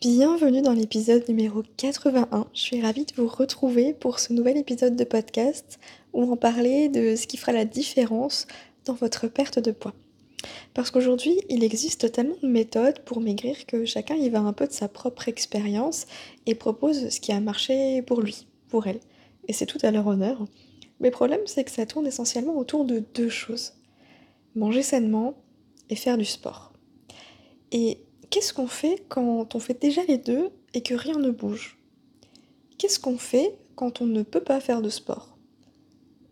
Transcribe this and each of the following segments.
Bienvenue dans l'épisode numéro 81. Je suis ravie de vous retrouver pour ce nouvel épisode de podcast où on parler de ce qui fera la différence dans votre perte de poids. Parce qu'aujourd'hui, il existe tellement de méthodes pour maigrir que chacun y va un peu de sa propre expérience et propose ce qui a marché pour lui, pour elle. Et c'est tout à leur honneur. Mais le problème, c'est que ça tourne essentiellement autour de deux choses. Manger sainement et faire du sport. Et Qu'est-ce qu'on fait quand on fait déjà les deux et que rien ne bouge? Qu'est-ce qu'on fait quand on ne peut pas faire de sport?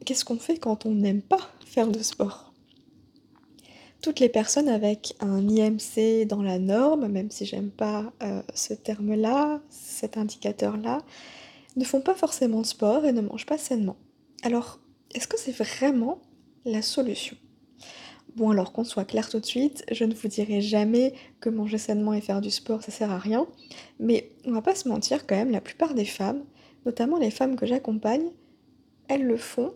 Qu'est-ce qu'on fait quand on n'aime pas faire de sport? Toutes les personnes avec un IMC dans la norme, même si j'aime pas euh, ce terme-là, cet indicateur-là, ne font pas forcément de sport et ne mangent pas sainement. Alors, est-ce que c'est vraiment la solution? Bon, alors qu'on soit clair tout de suite, je ne vous dirai jamais que manger sainement et faire du sport, ça sert à rien. Mais on va pas se mentir quand même, la plupart des femmes, notamment les femmes que j'accompagne, elles le font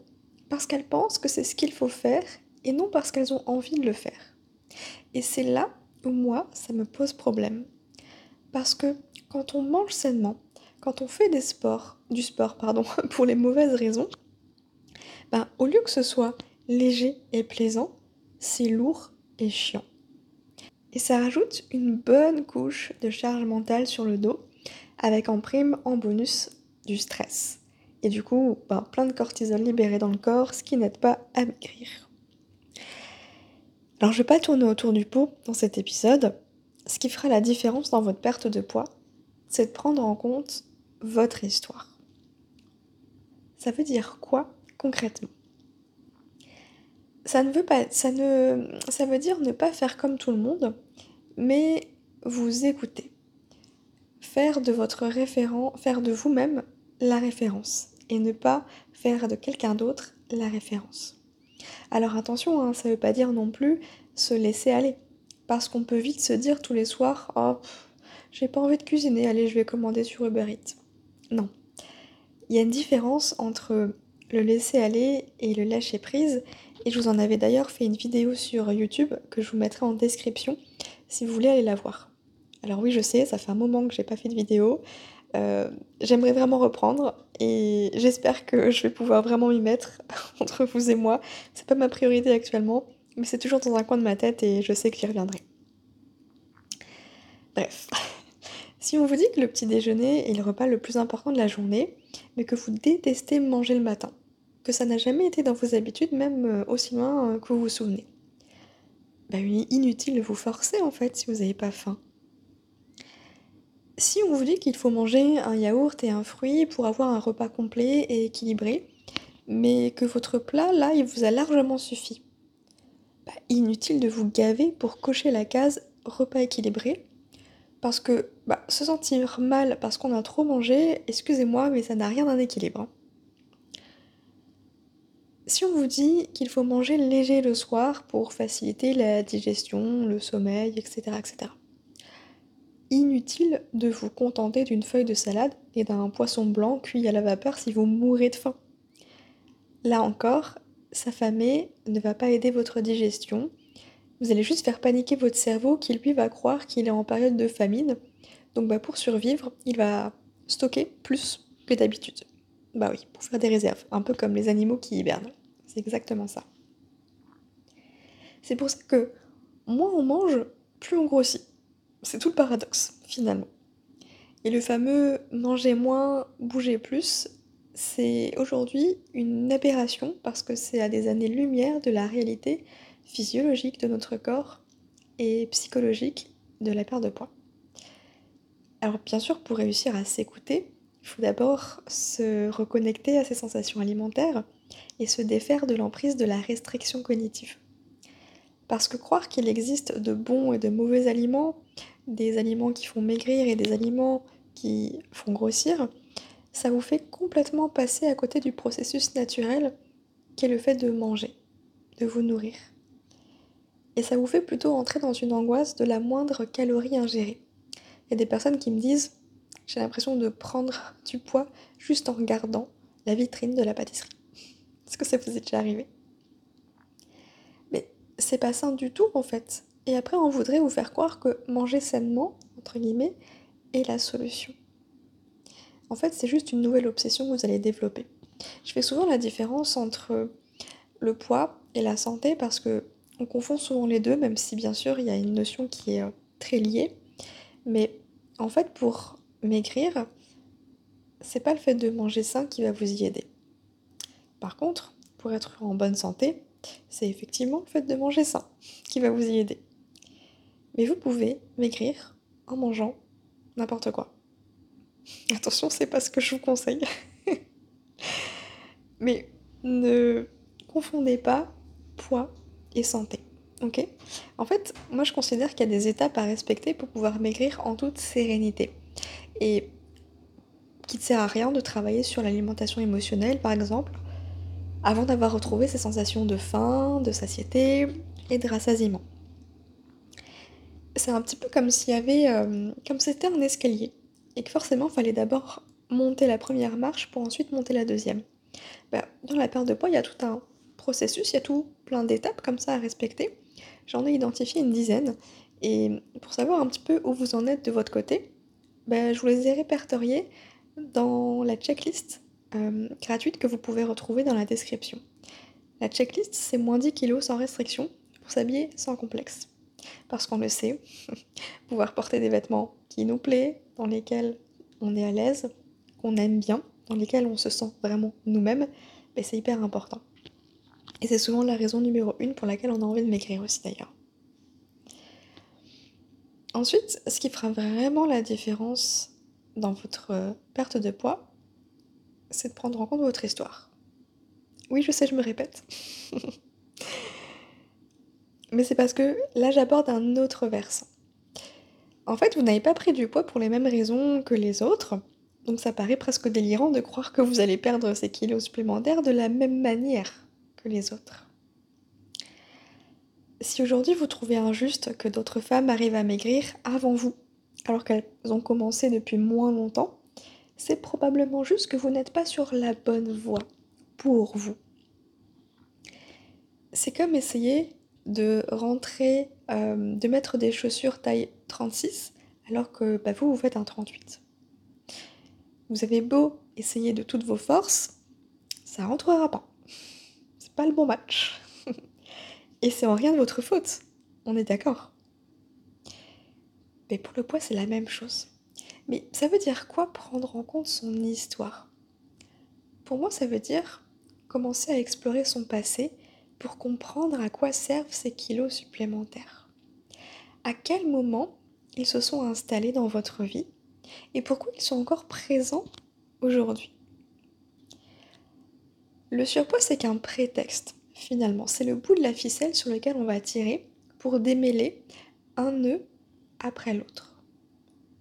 parce qu'elles pensent que c'est ce qu'il faut faire et non parce qu'elles ont envie de le faire. Et c'est là où moi, ça me pose problème. Parce que quand on mange sainement, quand on fait des sports, du sport pardon, pour les mauvaises raisons, ben, au lieu que ce soit léger et plaisant, c'est lourd et chiant. Et ça rajoute une bonne couche de charge mentale sur le dos, avec en prime, en bonus, du stress. Et du coup, ben, plein de cortisol libéré dans le corps, ce qui n'aide pas à maigrir. Alors je vais pas tourner autour du pot dans cet épisode. Ce qui fera la différence dans votre perte de poids, c'est de prendre en compte votre histoire. Ça veut dire quoi concrètement? Ça ne veut dire ne pas faire comme tout le monde, mais vous écouter. Faire de votre référent, faire de vous-même la référence et ne pas faire de quelqu'un d'autre la référence. Alors attention, hein, ça ne veut pas dire non plus se laisser aller, parce qu'on peut vite se dire tous les soirs, oh, j'ai pas envie de cuisiner, allez, je vais commander sur Uber Eats. Non. Il y a une différence entre le laisser aller et le lâcher prise, et je vous en avais d'ailleurs fait une vidéo sur YouTube que je vous mettrai en description si vous voulez aller la voir. Alors oui, je sais, ça fait un moment que j'ai pas fait de vidéo. Euh, j'aimerais vraiment reprendre et j'espère que je vais pouvoir vraiment m'y mettre entre vous et moi. C'est pas ma priorité actuellement, mais c'est toujours dans un coin de ma tête et je sais que j'y reviendrai. Bref. Si on vous dit que le petit déjeuner est le repas le plus important de la journée, mais que vous détestez manger le matin, que ça n'a jamais été dans vos habitudes, même euh, aussi loin euh, que vous vous souvenez. Bah inutile de vous forcer en fait si vous n'avez pas faim. Si on vous dit qu'il faut manger un yaourt et un fruit pour avoir un repas complet et équilibré, mais que votre plat là il vous a largement suffi, bah, inutile de vous gaver pour cocher la case repas équilibré, parce que bah, se sentir mal parce qu'on a trop mangé, excusez-moi, mais ça n'a rien d'un équilibre. Si on vous dit qu'il faut manger léger le soir pour faciliter la digestion, le sommeil, etc., etc. Inutile de vous contenter d'une feuille de salade et d'un poisson blanc cuit à la vapeur si vous mourrez de faim. Là encore, s'affamer ne va pas aider votre digestion. Vous allez juste faire paniquer votre cerveau qui lui va croire qu'il est en période de famine. Donc bah, pour survivre, il va stocker plus que d'habitude. Bah oui, pour faire des réserves, un peu comme les animaux qui hibernent. C'est exactement ça. C'est pour ça que moins on mange, plus on grossit. C'est tout le paradoxe, finalement. Et le fameux manger moins, bouger plus, c'est aujourd'hui une aberration parce que c'est à des années-lumière de la réalité physiologique de notre corps et psychologique de la perte de poids. Alors bien sûr, pour réussir à s'écouter, il faut d'abord se reconnecter à ses sensations alimentaires et se défaire de l'emprise de la restriction cognitive. Parce que croire qu'il existe de bons et de mauvais aliments, des aliments qui font maigrir et des aliments qui font grossir, ça vous fait complètement passer à côté du processus naturel qui est le fait de manger, de vous nourrir. Et ça vous fait plutôt entrer dans une angoisse de la moindre calorie ingérée. Il y a des personnes qui me disent j'ai l'impression de prendre du poids juste en regardant la vitrine de la pâtisserie. Est-ce que ça vous est déjà arrivé? Mais c'est pas sain du tout en fait. Et après on voudrait vous faire croire que manger sainement, entre guillemets, est la solution. En fait, c'est juste une nouvelle obsession que vous allez développer. Je fais souvent la différence entre le poids et la santé parce que on confond souvent les deux, même si bien sûr il y a une notion qui est euh, très liée. Mais en fait, pour maigrir, c'est pas le fait de manger sain qui va vous y aider. Par contre, pour être en bonne santé, c'est effectivement le fait de manger sain qui va vous y aider. Mais vous pouvez maigrir en mangeant n'importe quoi. Attention, c'est pas ce que je vous conseille. Mais ne confondez pas poids et santé. Ok? En fait, moi je considère qu'il y a des étapes à respecter pour pouvoir maigrir en toute sérénité. Et qu'il ne sert à rien de travailler sur l'alimentation émotionnelle, par exemple, avant d'avoir retrouvé ces sensations de faim, de satiété et de rassasiement. C'est un petit peu comme s'il y avait. Euh, comme c'était un escalier. Et que forcément, il fallait d'abord monter la première marche pour ensuite monter la deuxième. Bah, dans la perte de poids, il y a tout un processus, il y a tout plein d'étapes comme ça à respecter. J'en ai identifié une dizaine. Et pour savoir un petit peu où vous en êtes de votre côté, bah, je vous les ai répertoriées dans la checklist euh, gratuite que vous pouvez retrouver dans la description. La checklist, c'est moins 10 kilos sans restriction pour s'habiller sans complexe. Parce qu'on le sait, pouvoir porter des vêtements qui nous plaisent, dans lesquels on est à l'aise, qu'on aime bien, dans lesquels on se sent vraiment nous-mêmes, ben, c'est hyper important. Et c'est souvent la raison numéro une pour laquelle on a envie de m'écrire aussi d'ailleurs. Ensuite, ce qui fera vraiment la différence dans votre euh, perte de poids, c'est de prendre en compte votre histoire. Oui, je sais, je me répète. Mais c'est parce que là, j'aborde un autre versant. En fait, vous n'avez pas pris du poids pour les mêmes raisons que les autres, donc ça paraît presque délirant de croire que vous allez perdre ces kilos supplémentaires de la même manière que les autres. Si aujourd'hui vous trouvez injuste que d'autres femmes arrivent à maigrir avant vous, alors qu'elles ont commencé depuis moins longtemps, c'est probablement juste que vous n'êtes pas sur la bonne voie pour vous. C'est comme essayer de rentrer, euh, de mettre des chaussures taille 36 alors que bah, vous, vous faites un 38. Vous avez beau essayer de toutes vos forces, ça rentrera pas. C'est pas le bon match. Et c'est en rien de votre faute. On est d'accord. Mais pour le poids, c'est la même chose. Mais ça veut dire quoi prendre en compte son histoire? Pour moi, ça veut dire commencer à explorer son passé pour comprendre à quoi servent ces kilos supplémentaires. À quel moment ils se sont installés dans votre vie et pourquoi ils sont encore présents aujourd'hui? Le surpoids, c'est qu'un prétexte, finalement. C'est le bout de la ficelle sur lequel on va tirer pour démêler un nœud après l'autre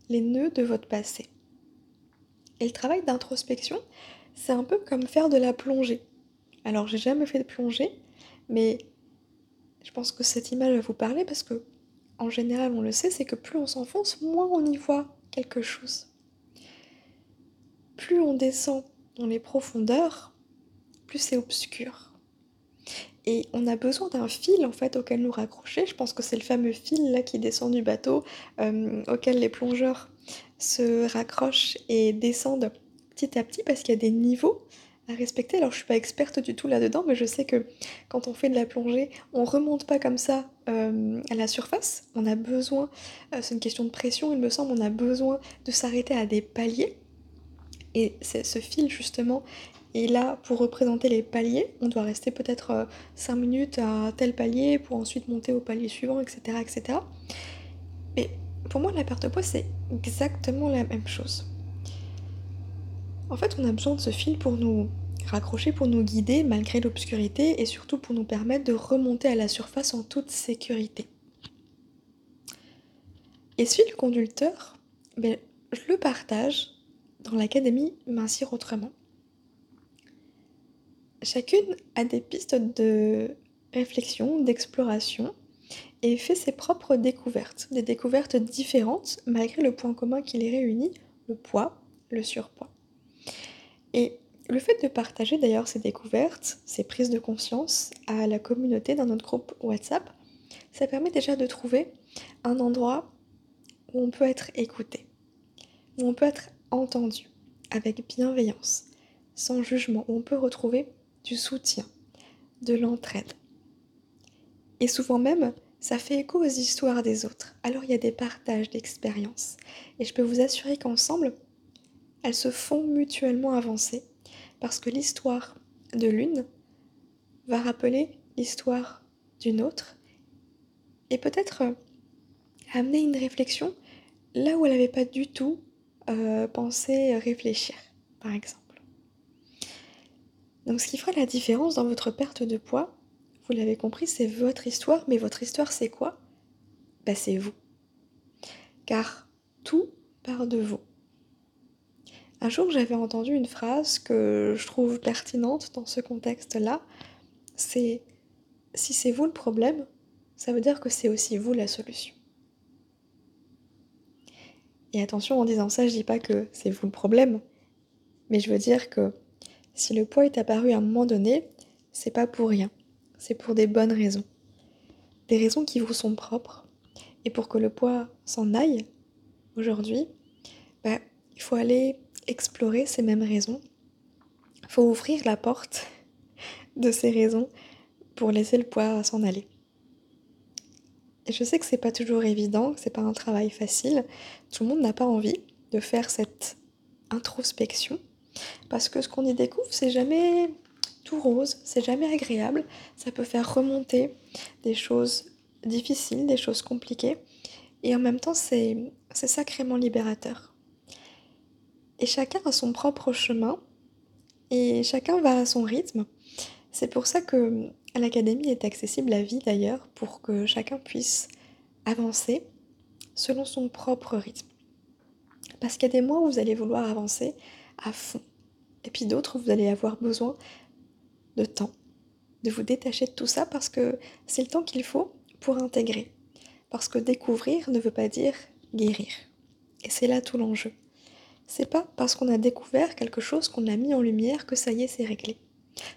les nœuds de votre passé. Et le travail d'introspection, c'est un peu comme faire de la plongée. Alors, j'ai jamais fait de plongée, mais je pense que cette image va vous parler parce que, en général, on le sait, c'est que plus on s'enfonce, moins on y voit quelque chose. Plus on descend dans les profondeurs, plus c'est obscur. Et on a besoin d'un fil en fait auquel nous raccrocher. Je pense que c'est le fameux fil là qui descend du bateau, euh, auquel les plongeurs se raccrochent et descendent petit à petit parce qu'il y a des niveaux à respecter. Alors je suis pas experte du tout là-dedans, mais je sais que quand on fait de la plongée, on remonte pas comme ça euh, à la surface. On a besoin, euh, c'est une question de pression, il me semble, on a besoin de s'arrêter à des paliers. Et ce fil justement et là, pour représenter les paliers, on doit rester peut-être 5 euh, minutes à tel palier pour ensuite monter au palier suivant, etc. etc. Mais pour moi, la perte de poids, c'est exactement la même chose. En fait, on a besoin de ce fil pour nous raccrocher, pour nous guider malgré l'obscurité et surtout pour nous permettre de remonter à la surface en toute sécurité. Et ce fil conducteur, ben, je le partage dans l'académie Mincir Autrement. Chacune a des pistes de réflexion, d'exploration et fait ses propres découvertes, des découvertes différentes malgré le point commun qui les réunit, le poids, le surpoids. Et le fait de partager d'ailleurs ces découvertes, ces prises de conscience à la communauté dans notre groupe WhatsApp, ça permet déjà de trouver un endroit où on peut être écouté, où on peut être entendu avec bienveillance, sans jugement, où on peut retrouver du soutien, de l'entraide. Et souvent même, ça fait écho aux histoires des autres. Alors il y a des partages d'expériences. Et je peux vous assurer qu'ensemble, elles se font mutuellement avancer. Parce que l'histoire de l'une va rappeler l'histoire d'une autre. Et peut-être euh, amener une réflexion là où elle n'avait pas du tout euh, pensé réfléchir, par exemple. Donc ce qui fera la différence dans votre perte de poids, vous l'avez compris, c'est votre histoire, mais votre histoire c'est quoi? Bah, C'est vous. Car tout part de vous. Un jour j'avais entendu une phrase que je trouve pertinente dans ce contexte-là, c'est si c'est vous le problème, ça veut dire que c'est aussi vous la solution. Et attention, en disant ça, je dis pas que c'est vous le problème, mais je veux dire que si le poids est apparu à un moment donné, c'est pas pour rien c'est pour des bonnes raisons. Des raisons qui vous sont propres. Et pour que le poids s'en aille, aujourd'hui, bah, il faut aller explorer ces mêmes raisons. Il faut ouvrir la porte de ces raisons pour laisser le poids s'en aller. Et je sais que c'est pas toujours évident, que c'est pas un travail facile. Tout le monde n'a pas envie de faire cette introspection parce que ce qu'on y découvre, c'est jamais rose, c'est jamais agréable, ça peut faire remonter des choses difficiles, des choses compliquées, et en même temps c'est sacrément libérateur. Et chacun a son propre chemin, et chacun va à son rythme. C'est pour ça que l'académie est accessible à vie d'ailleurs, pour que chacun puisse avancer selon son propre rythme. Parce qu'il y a des mois où vous allez vouloir avancer à fond. Et puis d'autres, vous allez avoir besoin de temps, de vous détacher de tout ça parce que c'est le temps qu'il faut pour intégrer. Parce que découvrir ne veut pas dire guérir. Et c'est là tout l'enjeu. C'est pas parce qu'on a découvert quelque chose qu'on a mis en lumière que ça y est, c'est réglé.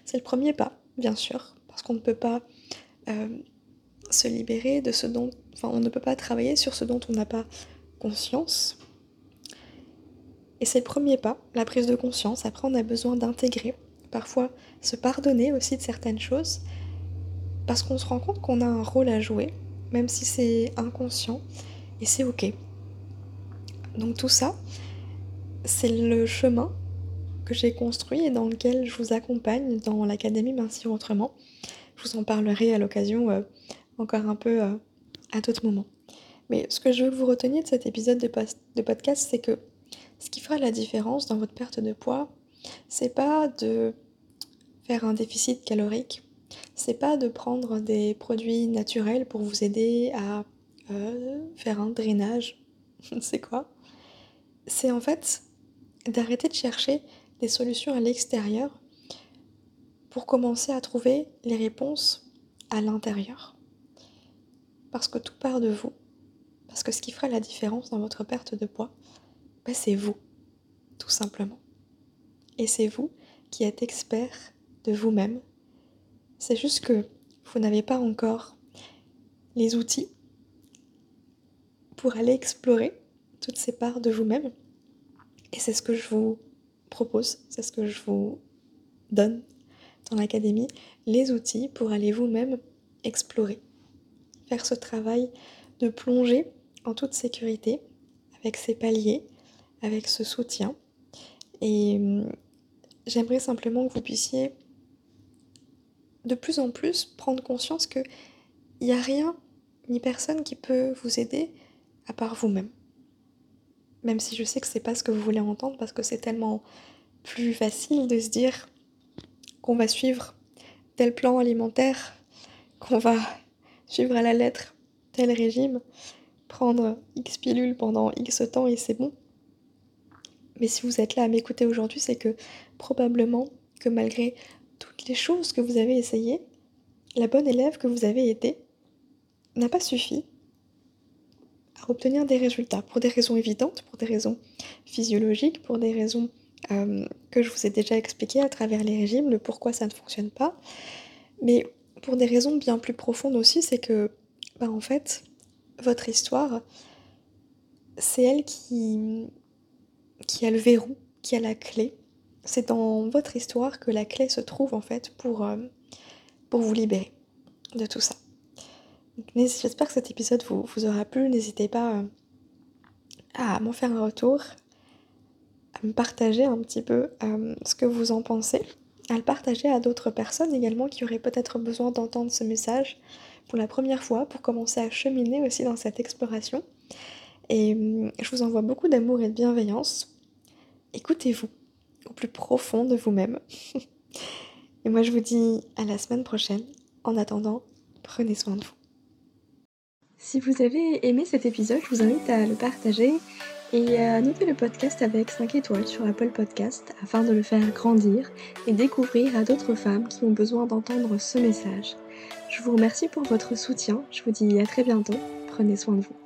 C'est le premier pas, bien sûr, parce qu'on ne peut pas euh, se libérer de ce dont. Enfin, on ne peut pas travailler sur ce dont on n'a pas conscience. Et c'est le premier pas, la prise de conscience. Après, on a besoin d'intégrer parfois se pardonner aussi de certaines choses, parce qu'on se rend compte qu'on a un rôle à jouer, même si c'est inconscient, et c'est ok. Donc tout ça, c'est le chemin que j'ai construit et dans lequel je vous accompagne dans l'Académie Mincir Autrement. Je vous en parlerai à l'occasion euh, encore un peu euh, à d'autres moments. Mais ce que je veux que vous reteniez de cet épisode de, de podcast, c'est que ce qui fera la différence dans votre perte de poids, c'est pas de faire un déficit calorique, c'est pas de prendre des produits naturels pour vous aider à euh, faire un drainage, c'est quoi? C'est en fait d'arrêter de chercher des solutions à l'extérieur pour commencer à trouver les réponses à l'intérieur. Parce que tout part de vous. Parce que ce qui fera la différence dans votre perte de poids, ben, c'est vous, tout simplement. Et c'est vous qui êtes expert de vous-même. C'est juste que vous n'avez pas encore les outils pour aller explorer toutes ces parts de vous-même. Et c'est ce que je vous propose, c'est ce que je vous donne dans l'académie, les outils pour aller vous-même explorer, faire ce travail de plonger en toute sécurité avec ces paliers, avec ce soutien. Et hum, j'aimerais simplement que vous puissiez de plus en plus prendre conscience que il n'y a rien ni personne qui peut vous aider à part vous-même. Même si je sais que c'est pas ce que vous voulez entendre parce que c'est tellement plus facile de se dire qu'on va suivre tel plan alimentaire, qu'on va suivre à la lettre tel régime, prendre X pilules pendant X temps et c'est bon. Mais si vous êtes là à m'écouter aujourd'hui, c'est que probablement que malgré toutes les choses que vous avez essayées, la bonne élève que vous avez été n'a pas suffi à obtenir des résultats pour des raisons évidentes, pour des raisons physiologiques, pour des raisons euh, que je vous ai déjà expliquées à travers les régimes, le pourquoi ça ne fonctionne pas. Mais pour des raisons bien plus profondes aussi, c'est que, bah, en fait, votre histoire, c'est elle qui, qui a le verrou, qui a la clé. C'est dans votre histoire que la clé se trouve en fait pour, euh, pour vous libérer de tout ça. J'espère que cet épisode vous, vous aura plu. N'hésitez pas euh, à m'en faire un retour, à me partager un petit peu euh, ce que vous en pensez, à le partager à d'autres personnes également qui auraient peut-être besoin d'entendre ce message pour la première fois, pour commencer à cheminer aussi dans cette exploration. Et hum, je vous envoie beaucoup d'amour et de bienveillance. Écoutez-vous au plus profond de vous-même. Et moi, je vous dis à la semaine prochaine. En attendant, prenez soin de vous. Si vous avez aimé cet épisode, je vous invite à le partager et à noter le podcast avec 5 étoiles sur Apple Podcast afin de le faire grandir et découvrir à d'autres femmes qui ont besoin d'entendre ce message. Je vous remercie pour votre soutien, je vous dis à très bientôt, prenez soin de vous.